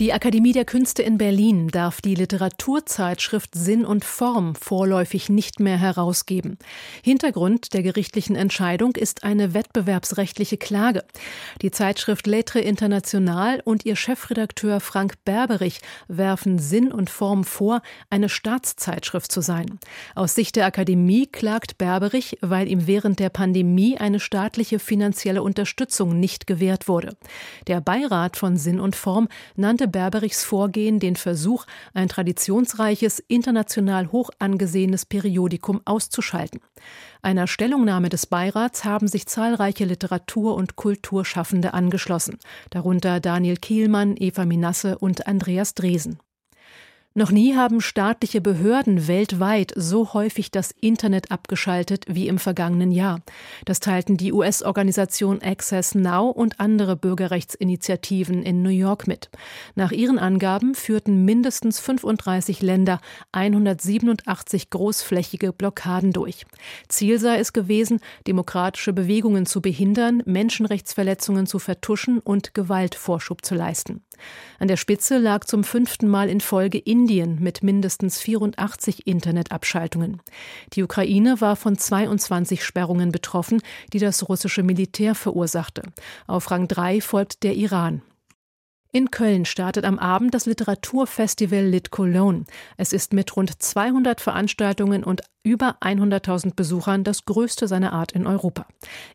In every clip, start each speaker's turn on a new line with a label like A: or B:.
A: die Akademie der Künste in Berlin darf die Literaturzeitschrift Sinn und Form vorläufig nicht mehr herausgeben. Hintergrund der gerichtlichen Entscheidung ist eine wettbewerbsrechtliche Klage. Die Zeitschrift Lettre International und ihr Chefredakteur Frank Berberich werfen Sinn und Form vor, eine Staatszeitschrift zu sein. Aus Sicht der Akademie klagt Berberich, weil ihm während der Pandemie eine staatliche finanzielle Unterstützung nicht gewährt wurde. Der Beirat von Sinn und Form nannte nannte Berberichs Vorgehen den Versuch, ein traditionsreiches, international hoch angesehenes Periodikum auszuschalten. Einer Stellungnahme des Beirats haben sich zahlreiche Literatur- und Kulturschaffende angeschlossen, darunter Daniel Kielmann, Eva Minasse und Andreas Dresen. Noch nie haben staatliche Behörden weltweit so häufig das Internet abgeschaltet wie im vergangenen Jahr. Das teilten die US-Organisation Access Now und andere Bürgerrechtsinitiativen in New York mit. Nach ihren Angaben führten mindestens 35 Länder 187 großflächige Blockaden durch. Ziel sei es gewesen, demokratische Bewegungen zu behindern, Menschenrechtsverletzungen zu vertuschen und Gewaltvorschub zu leisten. An der Spitze lag zum fünften Mal in Folge Indien mit mindestens 84 Internetabschaltungen. Die Ukraine war von 22 Sperrungen betroffen, die das russische Militär verursachte. Auf Rang 3 folgt der Iran. In Köln startet am Abend das Literaturfestival Lit Cologne. Es ist mit rund 200 Veranstaltungen und über 100.000 Besuchern das größte seiner Art in Europa.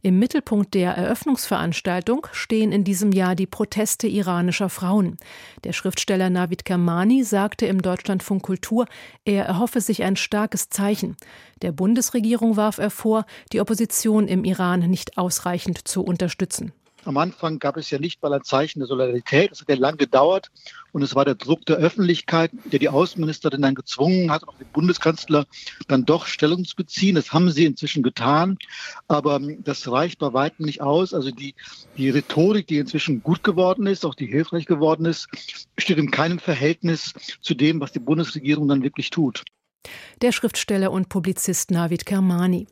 A: Im Mittelpunkt der Eröffnungsveranstaltung stehen in diesem Jahr die Proteste iranischer Frauen. Der Schriftsteller Navid Kermani sagte im Deutschlandfunk Kultur, er erhoffe sich ein starkes Zeichen. Der Bundesregierung warf er vor, die Opposition im Iran nicht ausreichend zu unterstützen.
B: Am Anfang gab es ja nicht mal ein Zeichen der Solidarität. Das hat ja lang gedauert. Und es war der Druck der Öffentlichkeit, der die Außenministerin dann gezwungen hat, auch den Bundeskanzler dann doch Stellung zu beziehen. Das haben sie inzwischen getan. Aber das reicht bei weitem nicht aus. Also die, die Rhetorik, die inzwischen gut geworden ist, auch die hilfreich geworden ist, steht in keinem Verhältnis zu dem, was die Bundesregierung dann wirklich tut.
A: Der Schriftsteller und Publizist Navid Kermani.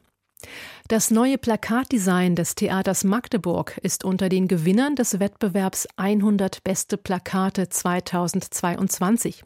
A: Das neue Plakatdesign des Theaters Magdeburg ist unter den Gewinnern des Wettbewerbs 100 beste Plakate 2022.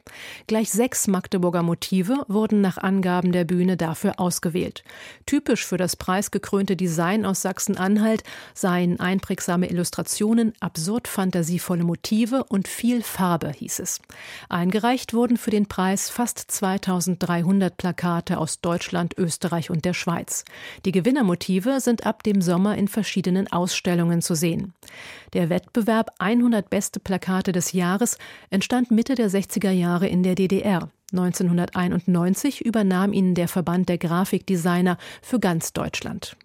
A: Gleich sechs Magdeburger Motive wurden nach Angaben der Bühne dafür ausgewählt. Typisch für das preisgekrönte Design aus Sachsen-Anhalt seien einprägsame Illustrationen, absurd fantasievolle Motive und viel Farbe, hieß es. Eingereicht wurden für den Preis fast 2300 Plakate aus Deutschland, Österreich und der Schweiz. Die Gewinnermotive sind ab dem Sommer in verschiedenen Ausstellungen zu sehen. Der Wettbewerb 100 beste Plakate des Jahres entstand Mitte der 60er Jahre in der DDR. 1991 übernahm ihn der Verband der Grafikdesigner für ganz Deutschland.